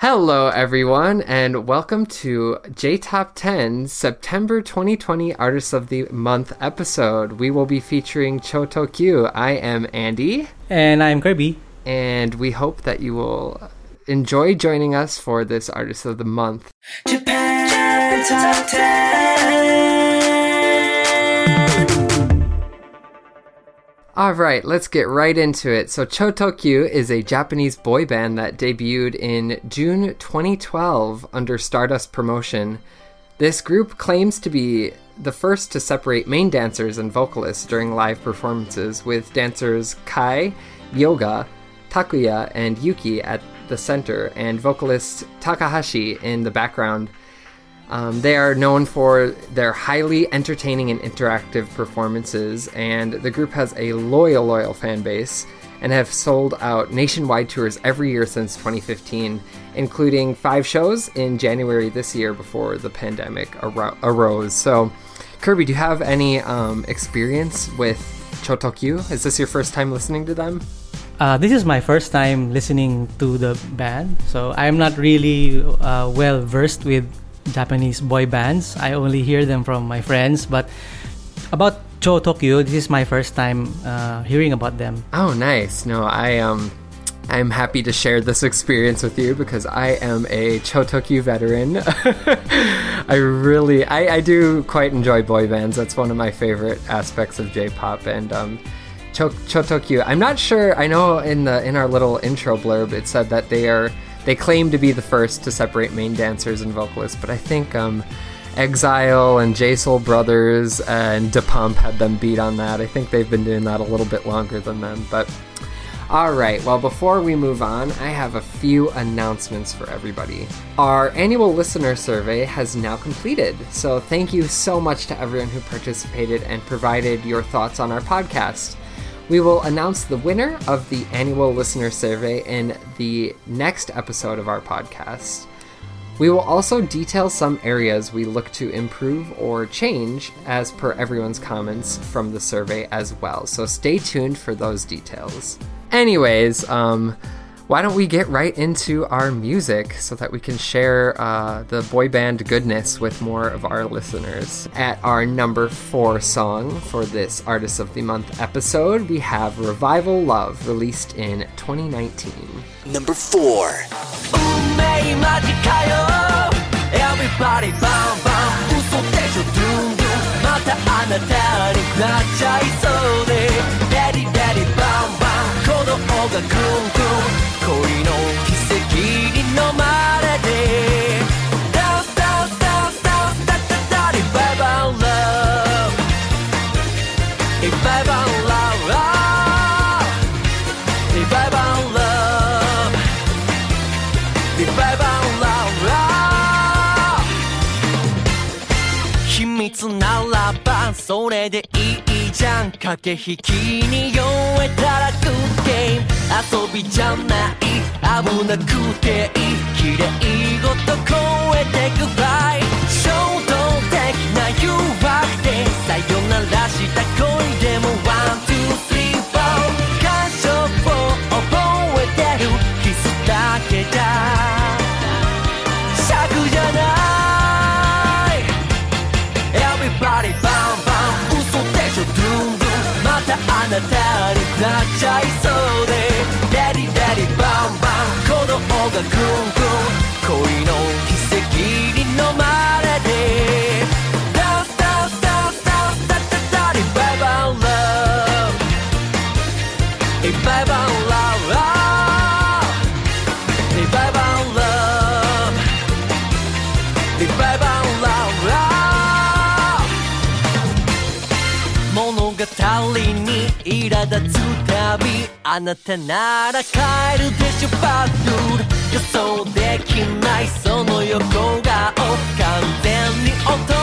Hello, everyone, and welcome to J Top 10 September 2020 Artist of the Month episode. We will be featuring Cho Tokyu. I am Andy. And I'm Kirby. And we hope that you will enjoy joining us for this Artist of the Month. Japan Top 10. All right, let's get right into it. So, Chotokyu is a Japanese boy band that debuted in June 2012 under Stardust Promotion. This group claims to be the first to separate main dancers and vocalists during live performances, with dancers Kai, Ryoga, Takuya, and Yuki at the center, and vocalist Takahashi in the background. Um, they are known for their highly entertaining and interactive performances, and the group has a loyal, loyal fan base and have sold out nationwide tours every year since 2015, including five shows in January this year before the pandemic ar- arose. So, Kirby, do you have any um, experience with Chotokyu? Is this your first time listening to them? Uh, this is my first time listening to the band, so I'm not really uh, well versed with Japanese boy bands. I only hear them from my friends, but about Cho Tokyu, this is my first time uh, hearing about them. Oh, nice. No, I um I'm happy to share this experience with you because I am a Cho Chotokyu veteran. I really, I, I do quite enjoy boy bands. That's one of my favorite aspects of J-pop, and um, Chotokyu. I'm not sure. I know in the in our little intro blurb it said that they are they claim to be the first to separate main dancers and vocalists, but I think um, Exile and J Soul Brothers and DA PUMP had them beat on that. I think they've been doing that a little bit longer than them, but. Alright, well, before we move on, I have a few announcements for everybody. Our annual listener survey has now completed, so thank you so much to everyone who participated and provided your thoughts on our podcast. We will announce the winner of the annual listener survey in the next episode of our podcast. We will also detail some areas we look to improve or change as per everyone's comments from the survey as well. So stay tuned for those details. Anyways, um, why don't we get right into our music so that we can share uh, the boy band goodness with more of our listeners? At our number four song for this Artist of the Month episode, we have Revival Love, released in 2019. Number four. Everybody bound, bound, 嘘でしょ、ドゥンドゥンまたあなたになっちゃいそうで Daddy, daddy, bound, bound 鼓 がんん恋の奇跡に飲まれてダンスダンスダンスダンスダダダリバイバンラブリバイバンラブリバイバンラブリバイバンラブ秘密ならばそれでいい。じゃん駆け引きに酔えたらグッゲーム遊びじゃない危なくていい綺麗ごと超えてくファイ衝動的な誘惑でさよならした恋でもたあなたになっちゃいそうでレディレディバンバン。鼓動がグングン恋の奇跡に飲まれ苛立つたびあなたなら帰るでしょ。バッド予想できない。その横顔完全に落と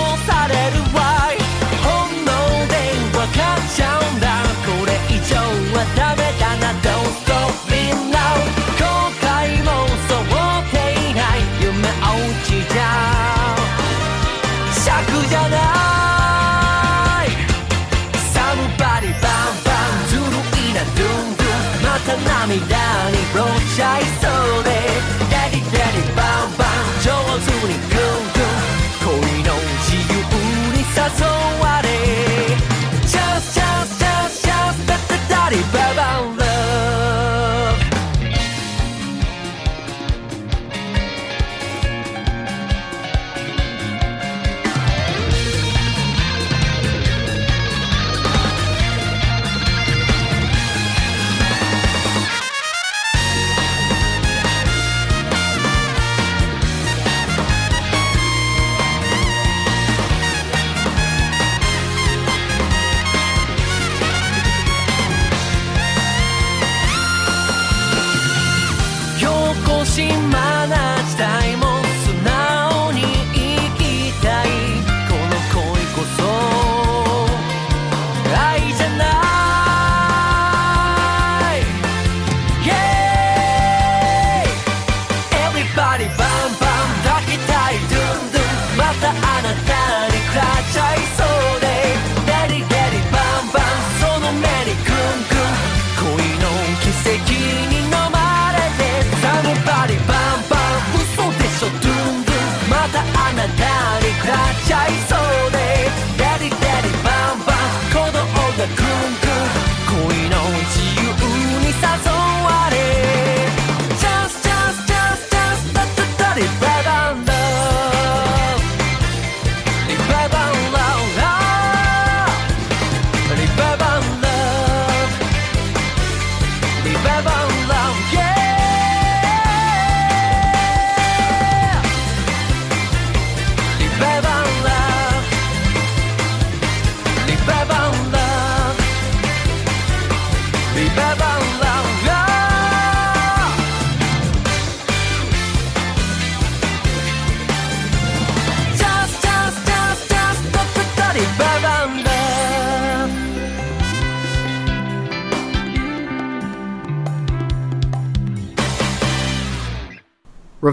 see my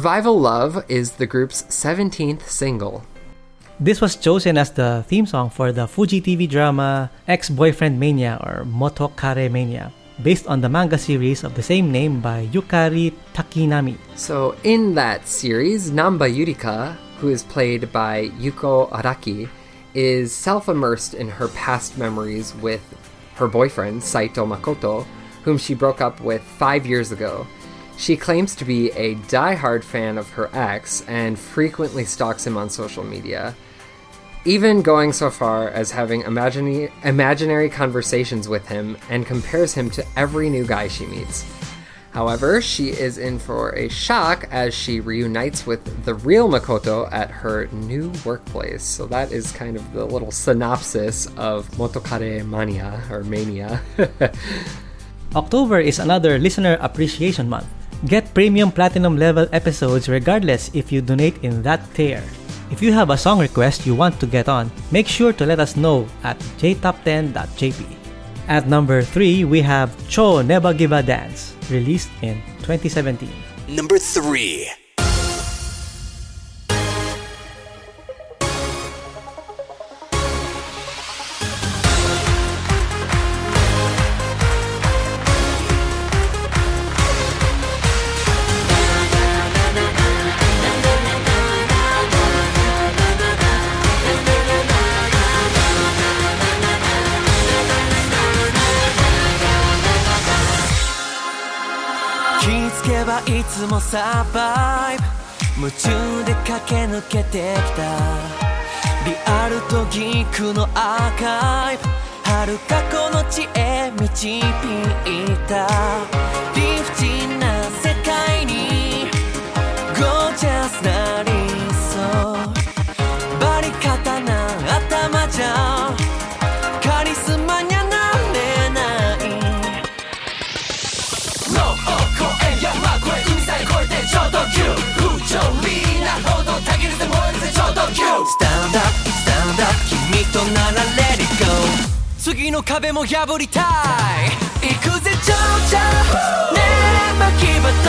Revival Love is the group's 17th single. This was chosen as the theme song for the Fuji TV drama Ex Boyfriend Mania or Motokare Mania, based on the manga series of the same name by Yukari Takinami. So, in that series, Namba Yurika, who is played by Yuko Araki, is self immersed in her past memories with her boyfriend, Saito Makoto, whom she broke up with five years ago. She claims to be a die-hard fan of her ex and frequently stalks him on social media, even going so far as having imagine- imaginary conversations with him and compares him to every new guy she meets. However, she is in for a shock as she reunites with the real Makoto at her new workplace. So that is kind of the little synopsis of Motokare Mania or Mania. October is another listener appreciation month. Get premium platinum level episodes regardless if you donate in that tier. If you have a song request you want to get on, make sure to let us know at jtop10.jp. At number 3, we have Cho Neba Give a Dance, released in 2017. Number 3. いつもサバイブ。夢中で駆け抜けてきた。リアルとギークのアーカイブ。遥かこの地へ導いた。理不尽な世界に。ゴージャスなリ君となら次の壁も破りた。い行くぜジョージャー。ねえ巻きバタン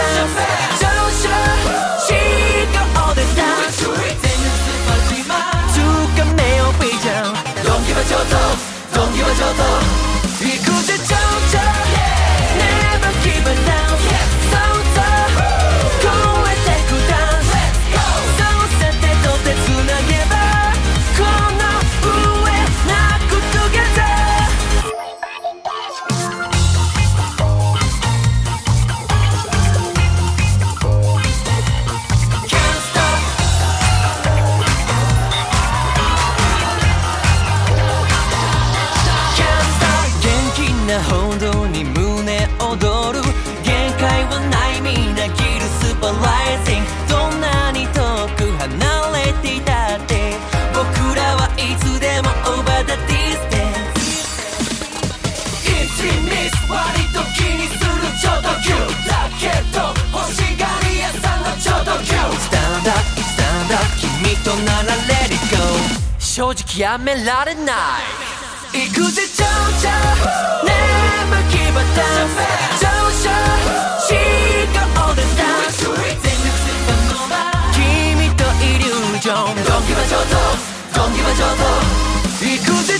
ジョージャー She 正直やめられない。行くぜーー君とイリュージョンドンキドンキ行くぜ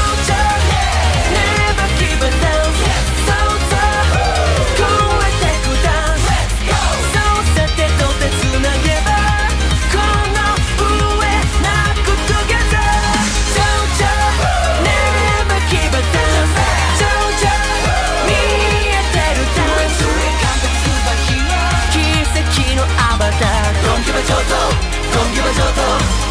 공기만 줘도 공기만 줘도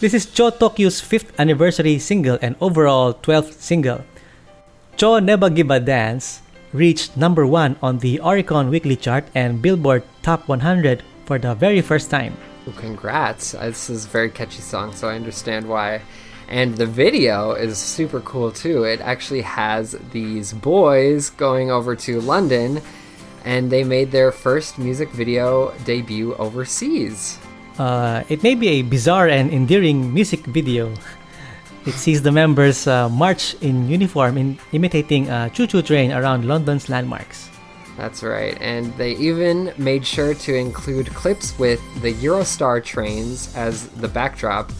This is Cho Tokyu's 5th anniversary single and overall 12th single. Cho Neba Give a Dance reached number 1 on the Oricon Weekly Chart and Billboard Top 100 for the very first time. Congrats. Uh, This is a very catchy song, so I understand why. And the video is super cool too. It actually has these boys going over to London and they made their first music video debut overseas. Uh, it may be a bizarre and endearing music video. It sees the members uh, march in uniform in imitating a choo-choo train around London's landmarks. That's right. And they even made sure to include clips with the Eurostar trains as the backdrop,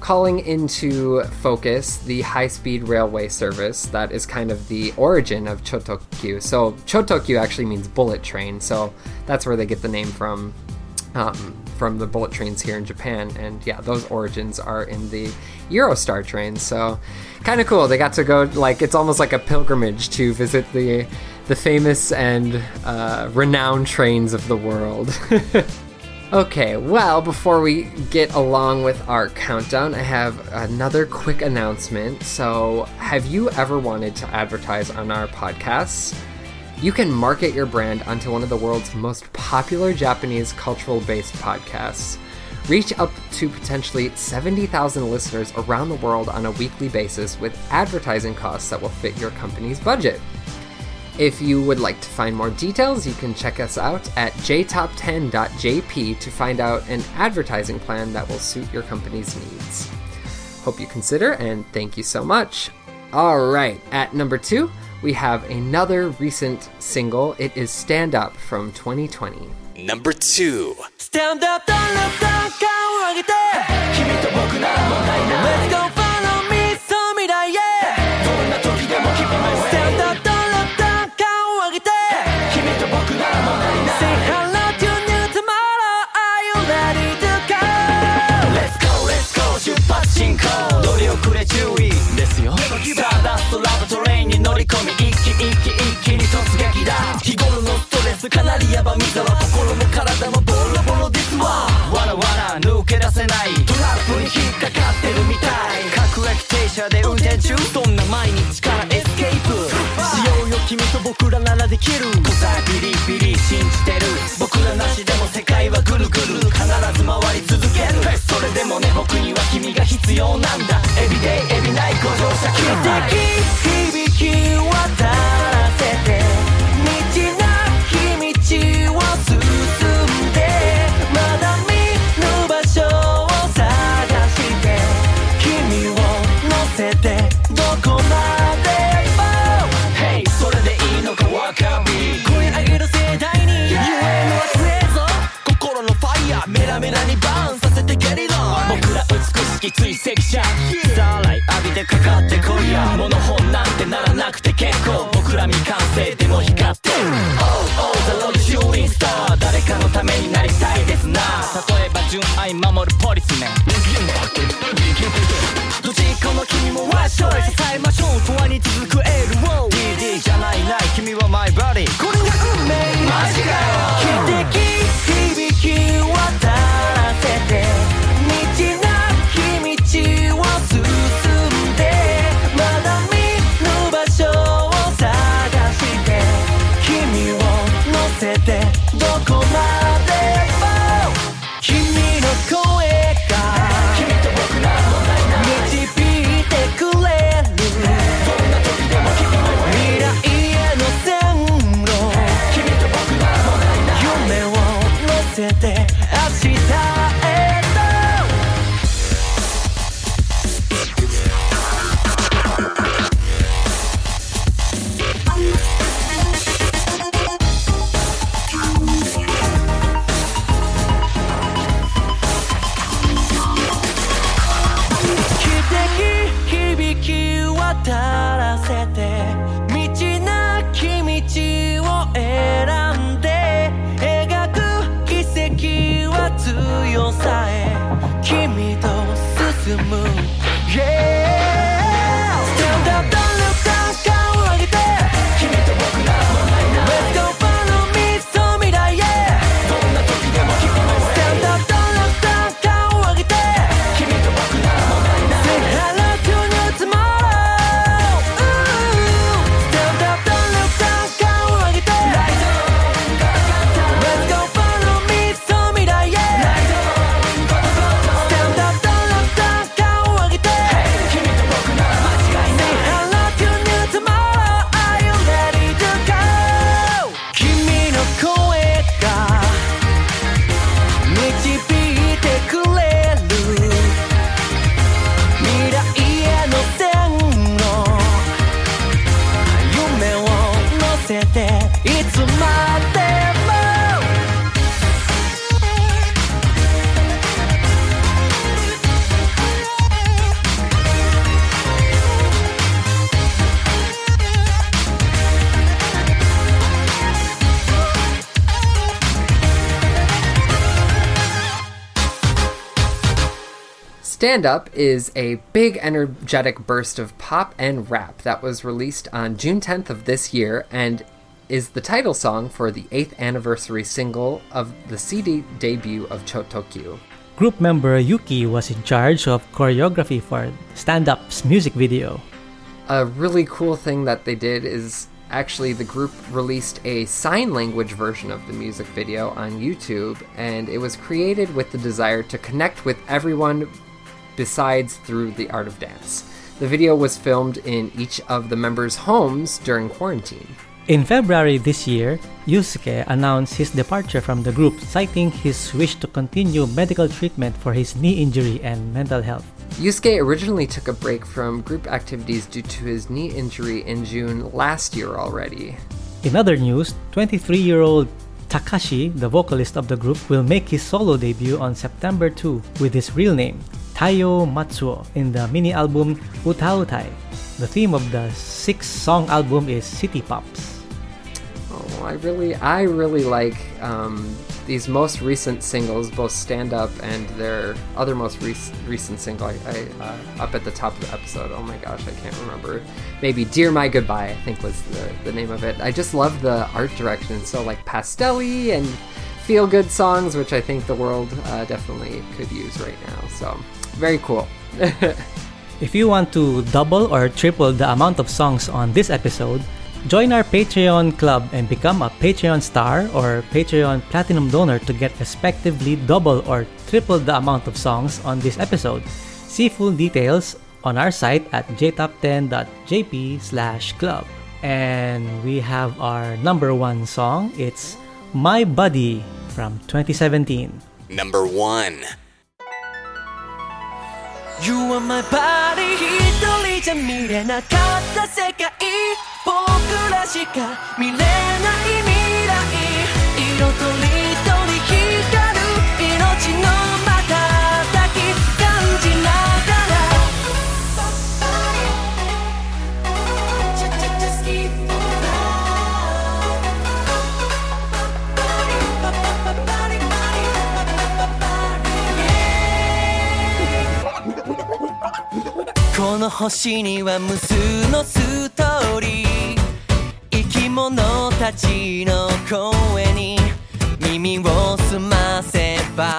calling into focus the high speed railway service that is kind of the origin of Chotokyu. So, Chotokyu actually means bullet train, so that's where they get the name from. Um, from the bullet trains here in Japan, and yeah, those origins are in the Eurostar train. So, kind of cool. They got to go like it's almost like a pilgrimage to visit the the famous and uh, renowned trains of the world. okay, well, before we get along with our countdown, I have another quick announcement. So, have you ever wanted to advertise on our podcasts? You can market your brand onto one of the world's most popular Japanese cultural based podcasts. Reach up to potentially 70,000 listeners around the world on a weekly basis with advertising costs that will fit your company's budget. If you would like to find more details, you can check us out at jtop10.jp to find out an advertising plan that will suit your company's needs. Hope you consider and thank you so much. All right, at number two, we have another recent single. It is Stand Up from 2020. Number two. Stand up, かなりヤバみざわ心も体もボロボロですわ。わらわら抜け出せない。トラップに引っかかってるみたい。各駅停車で運転中。そんな毎日からエスケープ。しようよ君と僕らならできる。答えビリビリ信じてる。僕らなしでも世界はぐるぐる。必ず回り続ける。それでもね僕には君が必要なんだ。エビデイエビナイご乗車。ください響追跡者スターライ浴びてかかってこいや。モノ本なんてならなくて結構。僕ら未完成でも光って。る Oh oh the road shooting star 誰かのためになりたいですな。例えば純愛守るポリスメン the moon Stand Up is a big, energetic burst of pop and rap that was released on June 10th of this year and is the title song for the 8th anniversary single of the CD debut of Chotokyu. Group member Yuki was in charge of choreography for Stand Up's music video. A really cool thing that they did is actually the group released a sign language version of the music video on YouTube, and it was created with the desire to connect with everyone besides through the art of dance. The video was filmed in each of the members' homes during quarantine. In February this year, Yusuke announced his departure from the group, citing his wish to continue medical treatment for his knee injury and mental health. Yusuke originally took a break from group activities due to his knee injury in June last year already. In other news, 23 year old Takashi, the vocalist of the group, will make his solo debut on September 2 with his real name, Taiyo Matsuo, in the mini album Utautai. The theme of the six song album is City Pops. Oh, I really, I really like um, these most recent singles, both Stand Up and their other most rec- recent single. I, I uh, up at the top of the episode. Oh my gosh, I can't remember. Maybe "Dear My Goodbye," I think was the, the name of it. I just love the art direction. So like pastelly and feel good songs, which I think the world uh, definitely could use right now. So very cool. If you want to double or triple the amount of songs on this episode, join our Patreon club and become a Patreon star or Patreon platinum donor to get respectively double or triple the amount of songs on this episode. See full details on our site at jtop10.jp slash club. And we have our number one song. It's My Buddy from 2017. Number one. You are my body. 一人じゃ見れなかった世界。僕らしか見れない未来。色とりこの星には無数のストーリー。生き物たちの声に耳を澄ませば。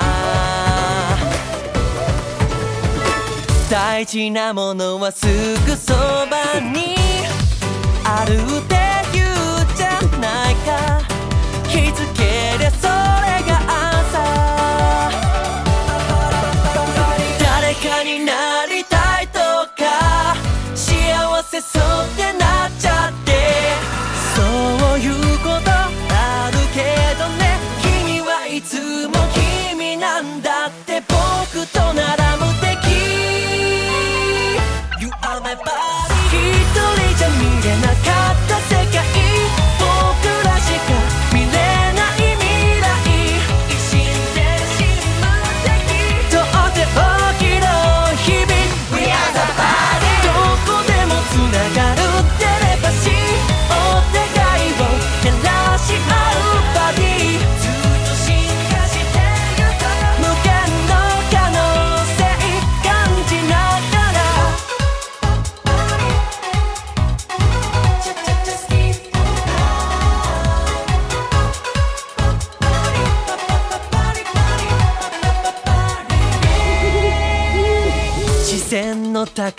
大事なものはすぐそばに。あるって言うじゃないか。気づちゃって。そういうこと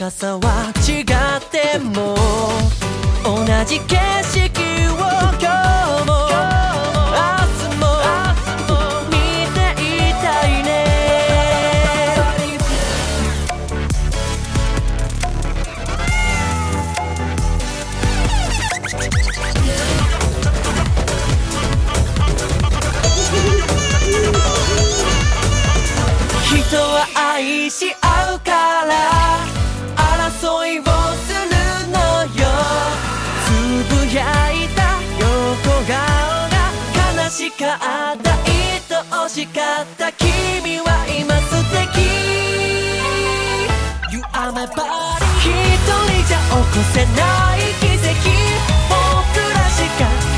高さは違うしかった君は今素敵。You are my body 一人じゃ起こせない奇跡。僕らしか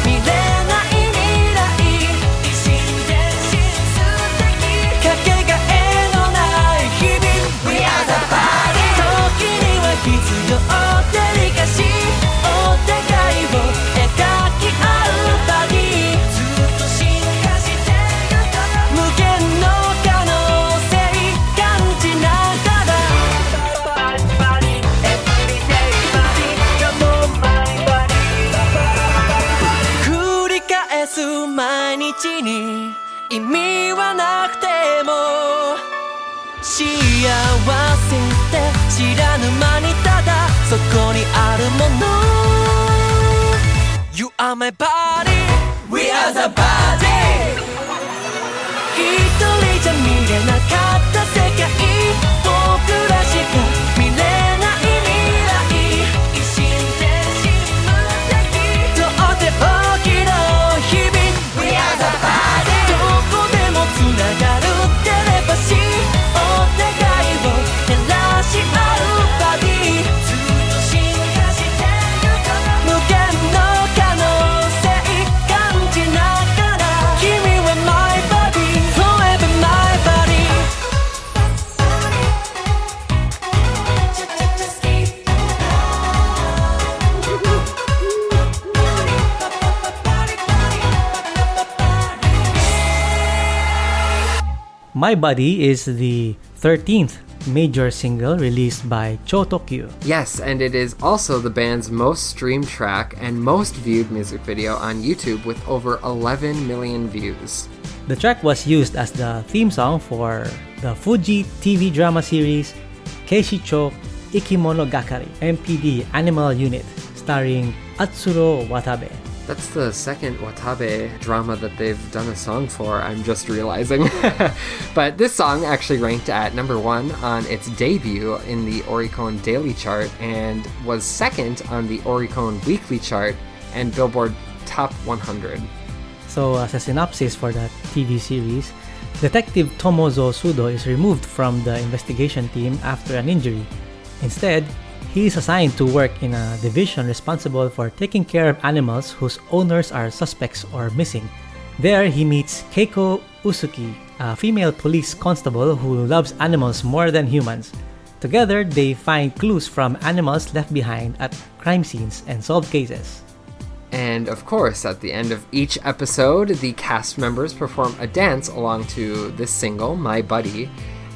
知らぬ間にただそこにあるもの。You are my body. We are the body. 一人じゃ見れなかった世界 My Buddy is the 13th major single released by Cho Tokyu. Yes, and it is also the band's most streamed track and most viewed music video on YouTube with over 11 million views. The track was used as the theme song for the Fuji TV drama series Keishicho Ikimono Gakari MPD Animal Unit starring Atsuro Watabe. That's the second Watabe drama that they've done a song for, I'm just realizing. but this song actually ranked at number one on its debut in the Oricon Daily Chart and was second on the Oricon Weekly Chart and Billboard Top 100. So, as a synopsis for that TV series, Detective Tomozo Sudo is removed from the investigation team after an injury. Instead, he is assigned to work in a division responsible for taking care of animals whose owners are suspects or missing. There, he meets Keiko Usuki, a female police constable who loves animals more than humans. Together, they find clues from animals left behind at crime scenes and solve cases. And of course, at the end of each episode, the cast members perform a dance along to this single, My Buddy,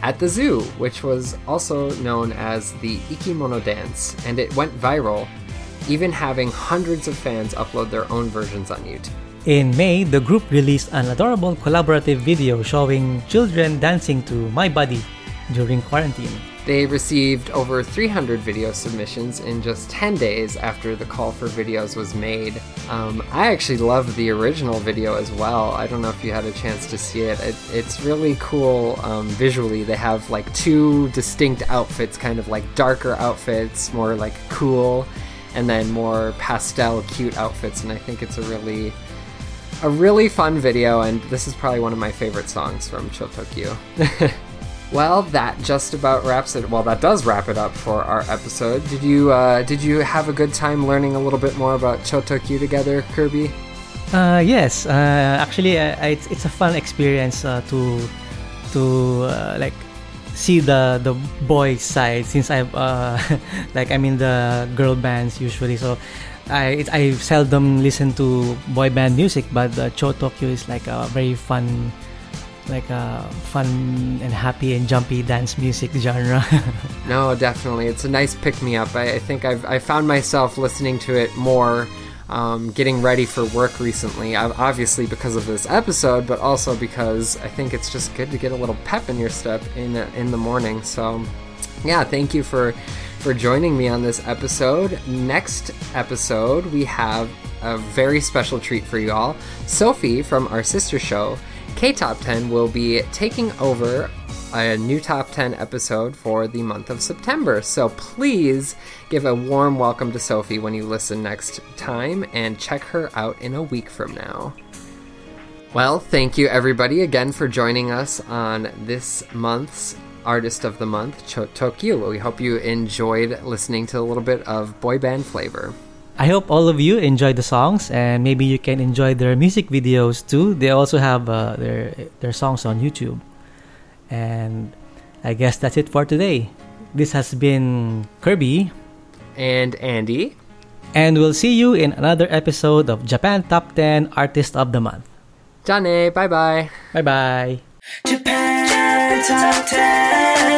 at the zoo, which was also known as the Ikimono Dance, and it went viral, even having hundreds of fans upload their own versions on YouTube. In May, the group released an adorable collaborative video showing children dancing to My Buddy during quarantine. They received over 300 video submissions in just 10 days after the call for videos was made. Um, I actually love the original video as well. I don't know if you had a chance to see it. it it's really cool um, visually. They have like two distinct outfits, kind of like darker outfits, more like cool, and then more pastel, cute outfits. And I think it's a really a really fun video, and this is probably one of my favorite songs from Chotokyu. well, that just about wraps it. Well, that does wrap it up for our episode. Did you uh, did you have a good time learning a little bit more about Chotokyu together, Kirby? Uh, yes, uh, actually, uh, it's, it's a fun experience uh, to to uh, like see the the boy side since I've uh, like I'm in the girl bands usually, so I it, I seldom listen to boy band music, but uh, Cho Tokyu is like a very fun, like a fun and happy and jumpy dance music genre. No, definitely. It's a nice pick me up. I, I think I've I found myself listening to it more, um, getting ready for work recently. Obviously because of this episode, but also because I think it's just good to get a little pep in your step in in the morning. So, yeah, thank you for for joining me on this episode. Next episode, we have a very special treat for you all. Sophie from our sister show, K Top 10, will be taking over a new top 10 episode for the month of September. So please give a warm welcome to Sophie when you listen next time and check her out in a week from now. Well, thank you everybody again for joining us on this month's Artist of the Month, Chotokyu. We hope you enjoyed listening to a little bit of boy band flavor. I hope all of you enjoy the songs and maybe you can enjoy their music videos too. They also have uh, their their songs on YouTube. And I guess that's it for today. This has been Kirby and Andy. And we'll see you in another episode of Japan Top 10 Artist of the Month. Jane, bye bye. Bye bye. Japan Top 10.